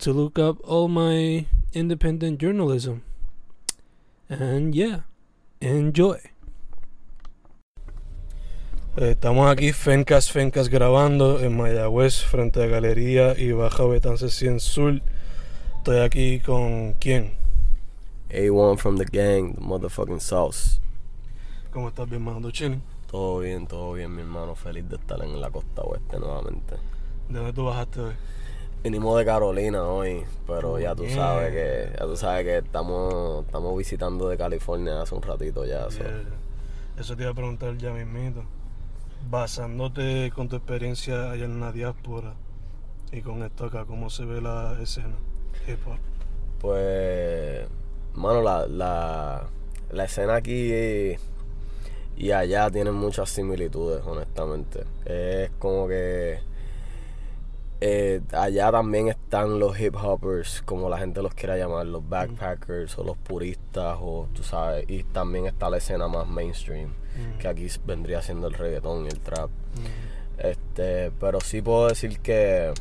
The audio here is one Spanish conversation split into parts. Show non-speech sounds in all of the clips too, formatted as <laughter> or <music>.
to look up all my independent journalism. And yeah, enjoy. Estamos aquí, Fencas Fencas, grabando en Mayagüez, frente a Galería y Baja Betance 100 Sur. Estoy aquí con quién? A1 from the gang, the motherfucking sauce. ¿Cómo estás, mi hermano Chini? Todo bien, todo bien, mi hermano. Feliz de estar en la costa oeste nuevamente. ¿De dónde tú bajaste hoy? Vinimos de Carolina hoy, pero ya tú sabes que ya tú sabes que estamos estamos visitando de California hace un ratito ya. so. Eso te iba a preguntar ya mismito. Basándote con tu experiencia allá en la diáspora y con esto acá, ¿cómo se ve la escena hip hop? Pues, mano, la, la, la escena aquí y allá tienen muchas similitudes, honestamente. Es como que eh, allá también están los hip hoppers, como la gente los quiera llamar, los backpackers o los puristas, o tú sabes, y también está la escena más mainstream, que aquí vendría siendo el reggaetón y el trap. Este, pero sí puedo decir que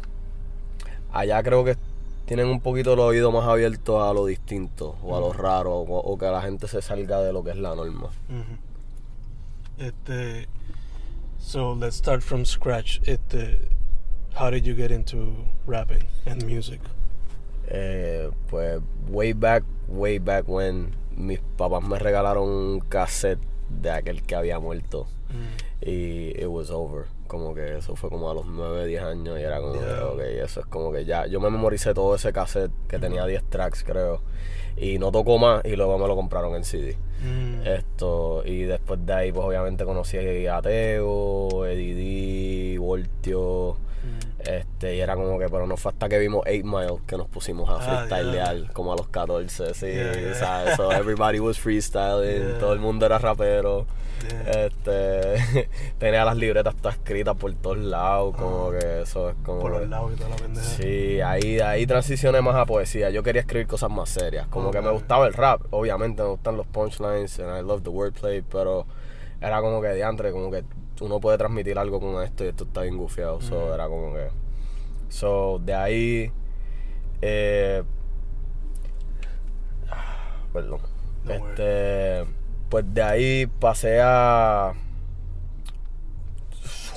allá creo que tienen un poquito el oído más abierto a lo distinto o a lo raro o, o que la gente se salga de lo que es la norma. Ujú. Este, so let's start from scratch. Este, how did you get into rapping and music? Eh, pues way back, way back when mis papás me regalaron un cassette de aquel que había muerto y it was over. Como que eso fue como a los 9, 10 años y era como que, ok, eso es como que ya. Yo me memoricé todo ese cassette que tenía 10 tracks, creo. Y no tocó más y luego me lo compraron en CD. Mm. Esto, y después de ahí, pues obviamente conocí a Teo, Eddie D, Voltio. Este, y era como que, pero no fue hasta que vimos 8 Mile que nos pusimos a Ah, freestylear, como a los 14, sí, Yeah, yeah. ¿sabes? So <laughs> everybody was freestyling, todo el mundo era rapero. Este, <laughs> tenía las libretas todas escritas por todos lados, como que eso es como. Ah. Por que- los lados y toda la pendeja. Sí, ahí, ahí transicioné más a poesía. Yo quería escribir cosas más serias. Como que me gustaba el rap, obviamente me gustan los punchlines and I love the wordplay, pero era como que diantre, como que uno puede transmitir algo con esto y esto está bien gufiado. So, era como que. So, de ahí. Eh, <sighs> perdón. No este. Pues de ahí pasé a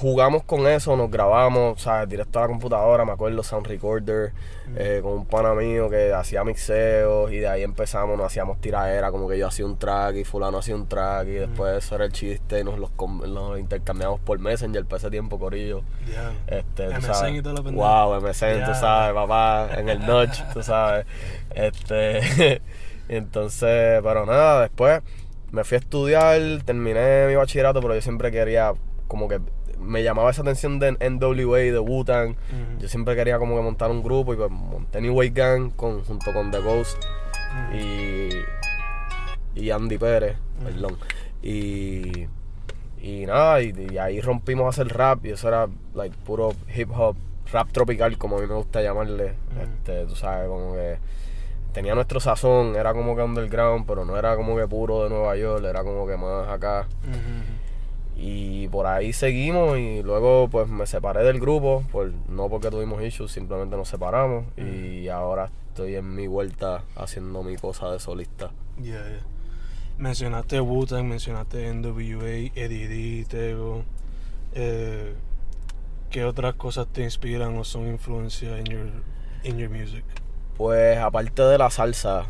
jugamos con eso, nos grabamos, ¿sabes? Directo a la computadora, me acuerdo, Sound Recorder, eh, con un pana mío que hacía mixeos y de ahí empezamos, nos hacíamos tiraera, como que yo hacía un track y fulano hacía un track y después eso era el chiste y nos los, los intercambiamos por Messenger para ese tiempo, Corillo. Ya. Este, MSN sabes. y toda la pendeja. Wow, MSN, Ya. tú sabes, papá, en el notch, tú sabes. Este, <laughs> entonces, pero nada, después me fui a estudiar, terminé mi bachillerato, pero yo siempre quería, como que me llamaba esa atención de NWA, de Wu-Tang. Yo siempre quería como que montar un grupo y pues monté New Way Gang con, junto con The Ghost y, y Andy Pérez, perdón. Y, y nada, y, y ahí rompimos a hacer rap y eso era like puro hip hop, rap tropical como a mí me gusta llamarle. Este, tú sabes, como que tenía nuestro sazón, era como que underground, pero no era como que puro de Nueva York, era como que más acá. Y por ahí seguimos y luego pues me separé del grupo, por, no porque tuvimos issues, simplemente nos separamos y ahora estoy en mi vuelta haciendo mi cosa de solista. Yeah, yeah. Mencionaste Wu-Tang, mencionaste NWA, Eddie D, Tego. Eh, ¿Qué otras cosas te inspiran o son influencia en your, in your music? Pues aparte de la salsa,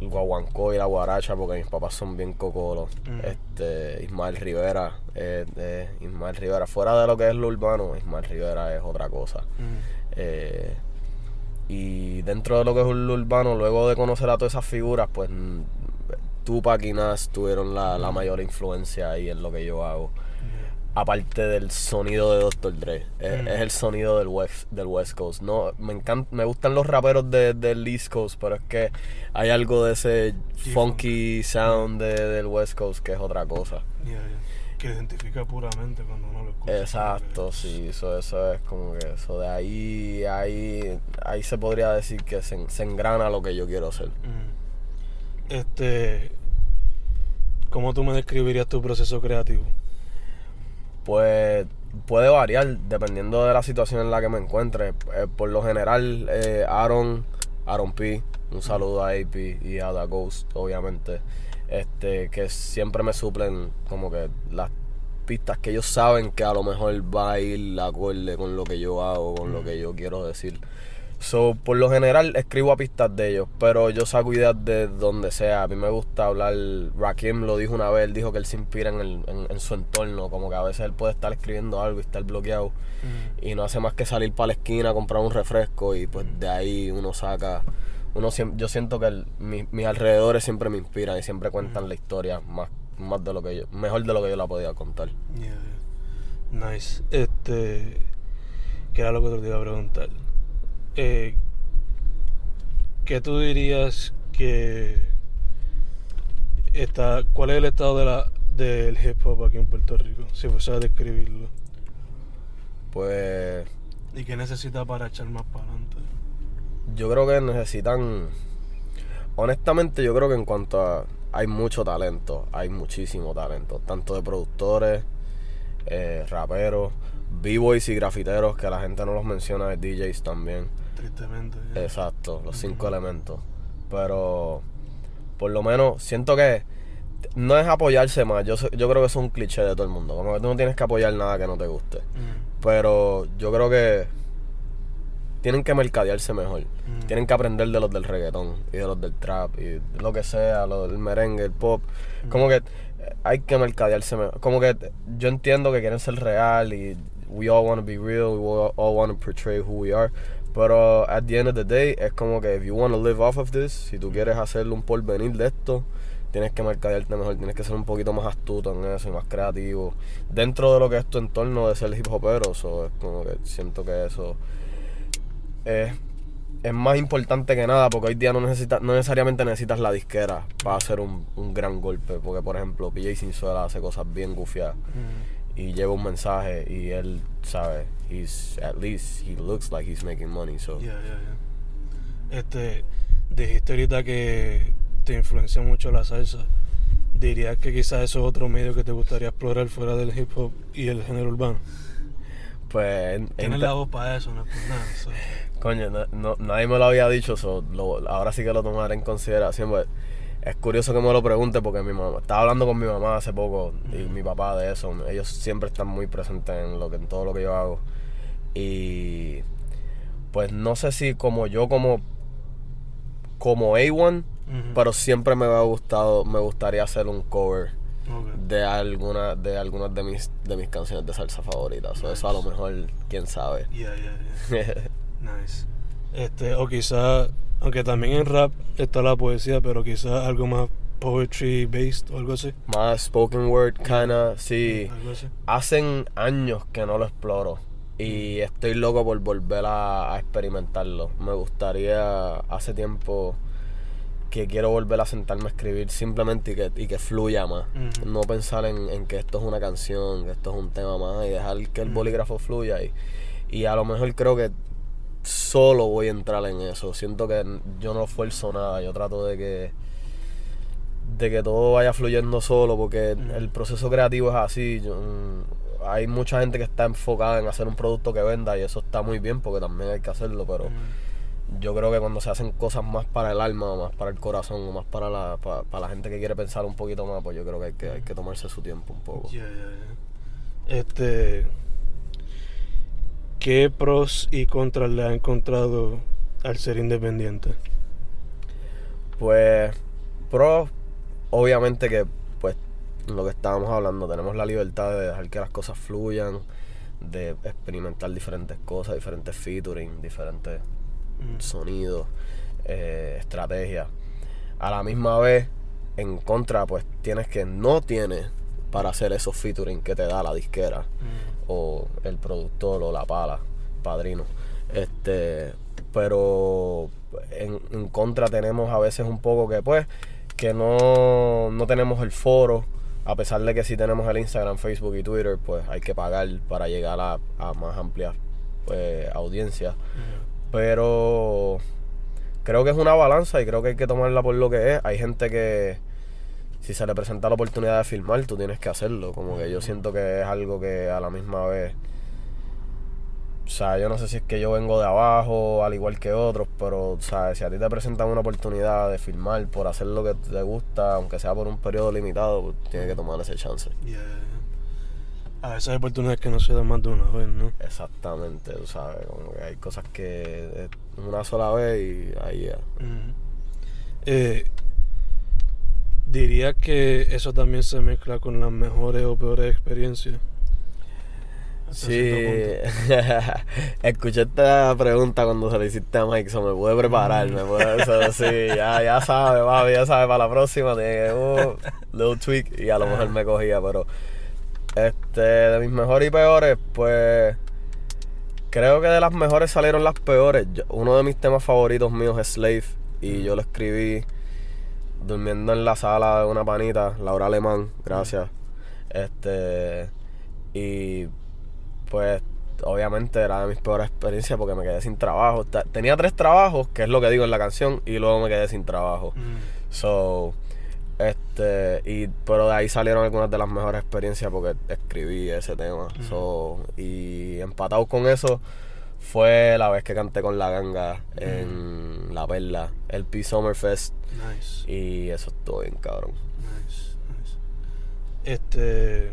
el guaguancó y la guaracha, porque mis papás son bien cocolos, Mm. este, Ismael Rivera, eh, eh, Ismael Rivera, fuera de lo que es lo urbano, Ismael Rivera es otra cosa. Eh, y dentro de lo que es lo urbano, luego de conocer a todas esas figuras, pues mm, Tupac y Nas tuvieron la, la mayor influencia ahí en lo que yo hago. Aparte del sonido de Dr. Dre. Es, Mm. es el sonido del West, del West Coast. No, me encanta, me gustan los raperos de- del East Coast, pero es que hay algo de ese funky sound de- del West Coast que es otra cosa. Que identifica puramente cuando uno lo escucha. Exacto, sí, eso, eso es como que eso de ahí, ahí, ahí se podría decir que se, se engrana lo que yo quiero hacer. Mm. Este. ¿Cómo tú me describirías tu proceso creativo? Pues puede variar dependiendo de la situación en la que me encuentre. Eh, por lo general, eh, Aaron, Aaron P, un saludo a AP y a The Ghost, obviamente, este, que siempre me suplen como que las pistas que ellos saben que a lo mejor va a ir acorde con lo que yo hago, con lo que yo quiero decir. So, por lo general escribo a pistas de ellos, pero yo saco ideas de donde sea. A mí me gusta hablar. Rakim lo dijo una vez, él dijo que él se inspira en, el- en- en su entorno. Como que a veces él puede estar escribiendo algo y estar bloqueado. Y no hace más que salir para la esquina, comprar un refresco y pues de ahí uno saca. Uno yo siento que el- mi- mis alrededores siempre me inspiran y siempre cuentan la historia más, más de lo que yo, mejor de lo que yo la podía contar. Yeah, yeah. Nice. Este. ¿Qué era lo que te iba a preguntar? Eh, ¿Qué tú dirías que está, cuál es el estado de la, del hip hop aquí en Puerto Rico? Si fuese a describirlo. Pues ¿Y qué necesita para echar más para adelante? yo creo que necesitan. Honestamente, yo creo que en cuanto a. Hay mucho talento, hay muchísimo talento, tanto de productores, eh, raperos, b-boys y grafiteros, que la gente no los menciona, de DJs también. Tristemente. Exacto, los cinco elementos. Pero por lo menos siento que no es apoyarse más. Yo, yo creo que eso es un cliché de todo el mundo. Como que tú no tienes que apoyar nada que no te guste. Mm, Pero yo creo que tienen que mercadearse mejor. mm, Tienen que aprender de los del reggaetón y de los del trap y lo que sea, lo del merengue, el pop. Mm. Como que eh, hay que mercadearse mejor. Como que yo entiendo que quieren ser real y we all want to be real, we all want to portray who we are. Pero at the end of the day es como que if you want to live off of this, si tú quieres hacerle un porvenir de esto, tienes que mercadearte mejor, tienes que ser un poquito más astuto en eso y más creativo. Dentro de lo que es tu entorno de ser hip hopero, so, es como que siento que eso es, es más importante que nada porque hoy día no necesitas, no necesariamente necesitas la disquera para hacer un, un gran golpe. Porque por ejemplo PJ Sinzuela hace cosas bien gufiadas mm. Y lleva un mensaje y él sabe, he's at least he looks like he's making money. So Ya, ya, ya. Este, dijiste ahorita que te influencia mucho la salsa. ¿Dirías que quizás eso es otro medio que te gustaría explorar fuera del hip hop y el género urbano? pues en- Tienes en- la voz para eso, no es por nada. so. Coño, no, no- nadie me lo había dicho, so, lo- ahora sí que lo tomaré en consideración. pues, es curioso que me lo pregunte porque mi mamá, estaba hablando con mi mamá hace poco y mi papá de eso. Ellos siempre están muy presentes en lo que en todo lo que yo hago. Y pues no sé si como yo como como A1, Ujú. pero siempre me ha gustado, me gustaría hacer un cover de alguna de algunas de mis de mis canciones de salsa favoritas. So, eso a lo mejor quién sabe. Ya, ya, ya. Nice. Este, o quizás, aunque también en rap está la poesía, pero quizás algo más poetry based o algo así. Más spoken word, kinda, sí. Algo así. Hacen años que no lo exploro y estoy loco por volver a, a experimentarlo. Me gustaría, hace tiempo que quiero volver a sentarme a escribir simplemente y que, y que fluya más. Ujú. No pensar en, en que esto es una canción, que esto es un tema más y dejar que el Ujú. bolígrafo fluya. Y, y a lo mejor creo que solo voy a entrar en eso. Siento que yo no esfuerzo nada, yo trato de que de que todo vaya fluyendo solo porque el proceso creativo es así. Yo, mm, hay mucha gente que está enfocada en hacer un producto que venda y eso está muy bien porque también hay que hacerlo, pero Mm. yo creo que cuando se hacen cosas más para el alma, o más para el corazón, o más para la, para, para la gente que quiere pensar un poquito más, pues yo creo que hay que, hay que tomarse su tiempo un poco. Ya, ya, ya. Este. ¿Qué pros y contras le ha encontrado al ser independiente? Pues, pro, obviamente que, pues, lo que estábamos hablando, tenemos la libertad de dejar que las cosas fluyan, de experimentar diferentes cosas, diferentes featuring, diferentes Mm. sonidos, eh, estrategias. A la misma vez, en contra, pues tienes que no tienes para hacer esos featuring que te da la disquera Mm. O el productor o la pala, padrino. Este, pero en, en contra tenemos a veces un poco que pues que no, no tenemos el foro, a pesar de que sí tenemos el Instagram, Facebook y Twitter, pues hay que pagar para llegar a, a más amplias pues, audiencias. Mm. Pero creo que es una balanza y creo que hay que tomarla por lo que es. Hay gente que si se le presenta la oportunidad de filmar, tú tienes que hacerlo. Como que yo siento que es algo que a la misma vez... O sea, yo no sé si es que yo vengo de abajo, al igual que otros, pero, o sea, si a ti te presentan una oportunidad de filmar por hacer lo que te gusta, aunque sea por un periodo limitado, pues tienes que tomar ese chance. Yeah. A veces hay oportunidades que no se dan más de una vez, ¿no? Exactamente, tú sabes, como que hay cosas que es una sola vez y ahí ya. Eh, diría que eso también se mezcla con las mejores o peores experiencias. Sí, <laughs> escuché esta pregunta cuando se la hiciste a Mike, so me pude preparar, me pude, so, sí, ya, ya sabe, ya sabe, para la próxima tiene uh, little tweak y a lo mejor me cogía, pero este, de mis mejores y peores, pues creo que de las mejores salieron las peores. Yo- uno de mis temas favoritos míos es Slave y yo lo escribí durmiendo en la sala de una panita, Laura Alemán, gracias. Este, y pues obviamente era de mis peores experiencias porque me quedé sin trabajo. Tenía tres trabajos, que es lo que digo en la canción, y luego me quedé sin trabajo. Mm. So, este, y pero de ahí salieron algunas de las mejores experiencias porque escribí ese tema. So, y empatado con eso fue la vez que canté con la ganga en La Perla, el P Summerfest, Nice, y eso estuvo bien cabrón. nice, nice. Este.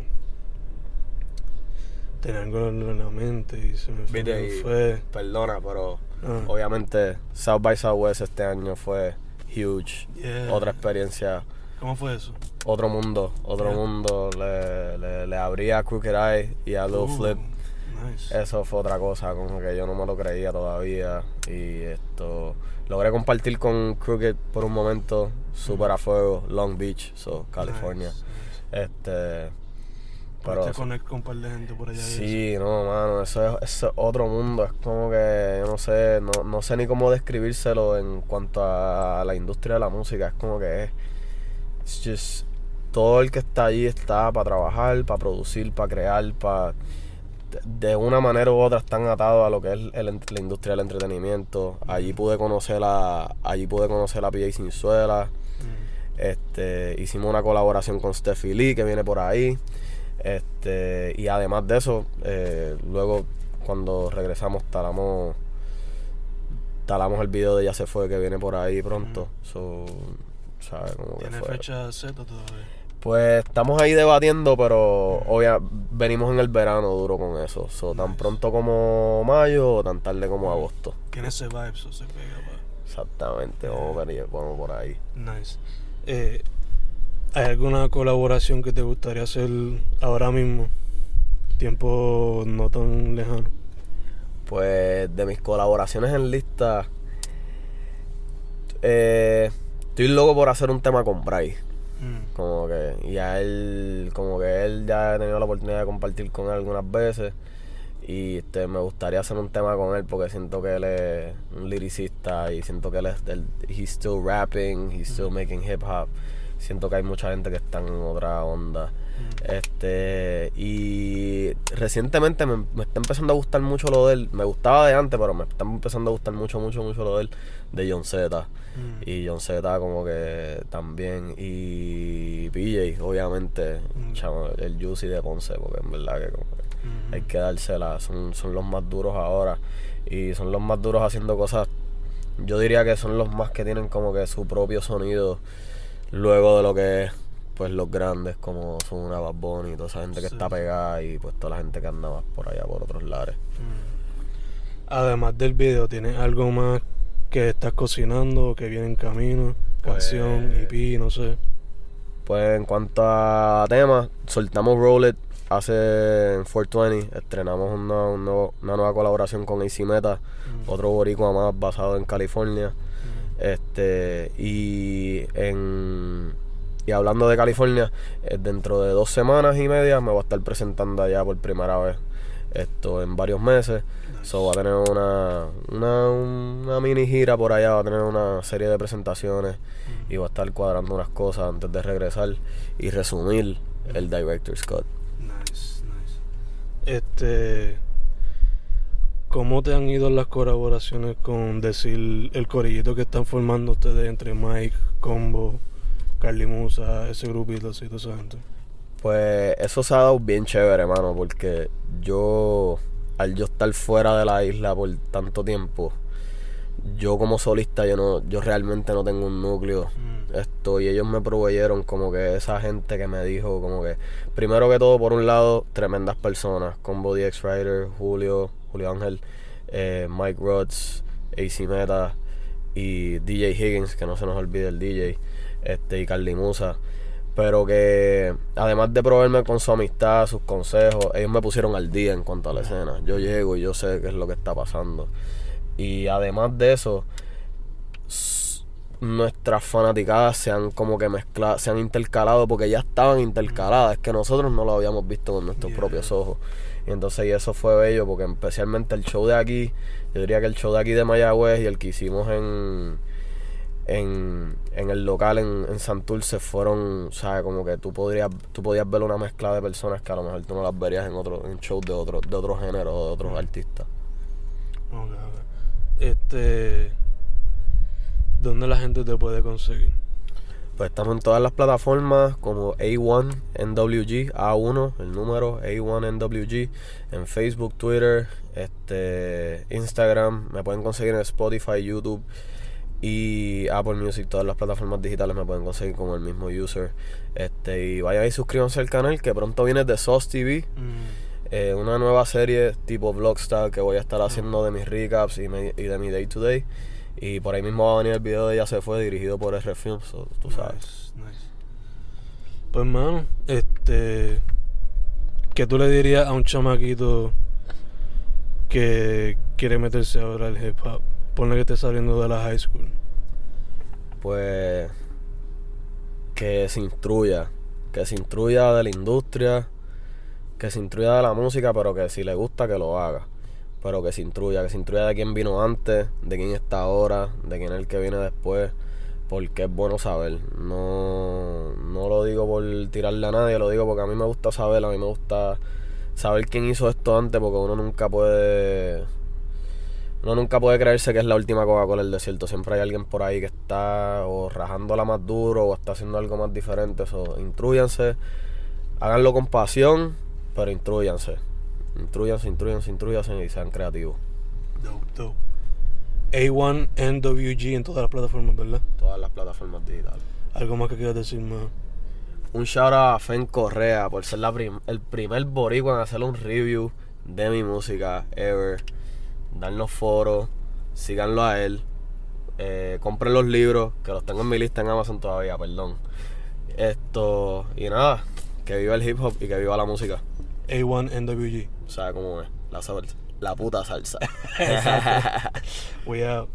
Tenía algo en la mente y se me fue. Y- fue. Perdona, pero Ah. obviamente South by Southwest este año fue huge. Yeah. Otra experiencia, ¿Cómo fue eso? otro mundo, otro Yeah. mundo. Le, le, le abrí a Crooked Eye y a Lil Uh, Flip. Nice. Eso fue otra cosa, como que yo no me lo creía todavía. Y esto. Logré compartir con Crooked por un momento, super a fuego, Long Beach, so, California. Nice, nice. Este. Pero. Conectar con un par de gente por allá. Sí, no, mano, eso es, eso es otro mundo. Es como que, yo no sé, no, no sé ni cómo describírselo en cuanto a la industria de la música. Es como que es. it's just- todo el que está allí está para trabajar, para producir, para crear, para. De- una manera u otra están atados a lo que es el la industria del entretenimiento. Allí pude conocer a. Allí pude conocer a PJ Sinzuela. Mm. Este, hicimos una colaboración con Steffi Lee que viene por ahí. Este, y además de eso, eh, luego cuando regresamos talamos talamos el video de Ya se fue que viene por ahí pronto. So, ¿sabes? Como que ¿Tiene fue. fecha Z todavía? Pues estamos ahí debatiendo, pero obvia, venimos en el verano duro con eso. So, tan Nice. pronto como mayo o tan tarde como agosto. Tiene ese vibe, eso se pega. pa. Exactamente, vamos, ahí, vamos por ahí. Nice. Eh, ¿Hay alguna colaboración que te gustaría hacer ahora mismo? Tiempo no tan lejano. Pues de mis colaboraciones en lista, eh, estoy loco por hacer un tema con Bryce. Mm. Como que, y a él, como que él ya ha tenido la oportunidad de compartir con él algunas veces. Y este, me gustaría hacer un tema con él porque siento que él es un liricista y siento que él es del, he's still rapping, he's still making hip hop. Siento que hay mucha gente que está en otra onda. Este, y recientemente me, me está empezando a gustar mucho lo de él. Me gustaba de antes, pero me está empezando a gustar mucho, mucho, mucho lo de él, de John Z. Mm. Y John Z como que también. Y PJ, obviamente, Mm. chamo, el Juicy de Ponce, porque en verdad que como que Mm. hay que dársela. Son, son los más duros ahora. Y son los más duros haciendo cosas. Yo diría que son los más que tienen como que su propio sonido. Luego de lo que es pues los grandes como son una Bad Bunny y toda esa gente que Sí. está pegada y pues toda la gente que anda más por allá por otros lares. Mm. Además del video, ¿tienes algo más que estás cocinando, que viene en camino? Pues- Canción, EP, no sé. Pues en cuanto a temas, soltamos Roll It hace en 420, estrenamos una, un nuevo- una nueva colaboración con AC Meta, Mm. otro boricua más basado en California. Mm. Este, y en, y hablando de California, eh, dentro de dos semanas y media me voy a estar presentando allá por primera vez. Esto en varios meses. So va a tener una, una, una mini gira por allá, va a tener una serie de presentaciones y va a estar cuadrando unas cosas antes de regresar y resumir el Director's Cut. Nice, nice. Este. ¿Cómo te han ido las colaboraciones con decir el corillito que están formando ustedes entre Mike, Combo, Carly Musa, ese grupito así, toda esa gente? Pues eso se ha dado bien chévere, hermano, porque yo, al yo estar fuera de la isla por tanto tiempo, yo como solista, yo no, yo realmente no tengo un núcleo. Mm. Esto, y ellos me proveyeron como que esa gente que me dijo, como que, primero que todo, por un lado, tremendas personas, Combo DX Rider, Julio, Julio Ángel, eh, Mike Rhodes, AC Meta y DJ Higgins, que no se nos olvide el DJ, este, y Carly Musa. Pero que además de proveerme con su amistad, sus consejos, ellos me pusieron al día en cuanto a la escena. Yo llego y yo sé qué es lo que está pasando. Y además de eso, nuestras fanaticadas se han como que mezclado, se han intercalado porque ya estaban intercaladas, es que nosotros no lo habíamos visto con nuestros Yeah. propios ojos. Y entonces y eso fue bello porque especialmente el show de aquí, yo diría que el show de aquí de Mayagüez y el que hicimos en en, en el local en, en Santurce fueron, ¿sabes? Como que tú podrías, tú podías ver una mezcla de personas que a lo mejor tú no las verías en otro, en shows de otro, de otro género, de otros artistas. Ok, ok. Este. ¿Dónde la gente te puede conseguir? Pues estamos en todas las plataformas como A1NWG, A1, el número A1NWG, en Facebook, Twitter, este, Instagram, me pueden conseguir en Spotify, YouTube y Apple Music, todas las plataformas digitales me pueden conseguir con el mismo user. Este, y vayan y suscríbanse al canal que pronto viene de Sauce TV, eh, una nueva serie tipo Vlogstyle que voy a estar haciendo de mis recaps y, me- y de mi day to day. Y por ahí mismo va a venir el video de Ya se fue, dirigido por R Films, so, tú sabes. Nice, nice. Pues, mano, este. ¿Qué tú le dirías a un chamaquito que quiere meterse ahora al hip hop? Ponle que esté saliendo de la high school. Pues que se instruya, que se instruya de la industria, que se instruya de la música, pero que si le gusta que lo haga. Pero que se instruya, que se instruya de quién vino antes, de quién está ahora, de quién es el que viene después, porque es bueno saber. No, no lo digo por tirarle a nadie, lo digo porque a mí me gusta saber, a mí me gusta saber quién hizo esto antes, porque uno nunca puede uno nunca puede creerse que es la última Coca-Cola del desierto. Siempre hay alguien por ahí que está o rajándola más duro o está haciendo algo más diferente. Eso, instruyanse, háganlo con pasión, pero instruyanse. Instruyanse, instruyanse, instruyanse y sean creativos. Dope, dope. A1NWG en todas las plataformas, ¿verdad? Todas las plataformas digitales. Algo más que quieras decir más. Un shout out a Fen Correa por ser la prim- el primer boricua en hacer un review de mi música ever. Darnos foros, síganlo a él. Eh, compren los libros, que los tengo en mi lista en Amazon todavía, perdón. Esto, y nada, que viva el hip hop y que viva la música. A1NWG. O sea, cómo es, la salsa, la puta salsa. <laughs> We out.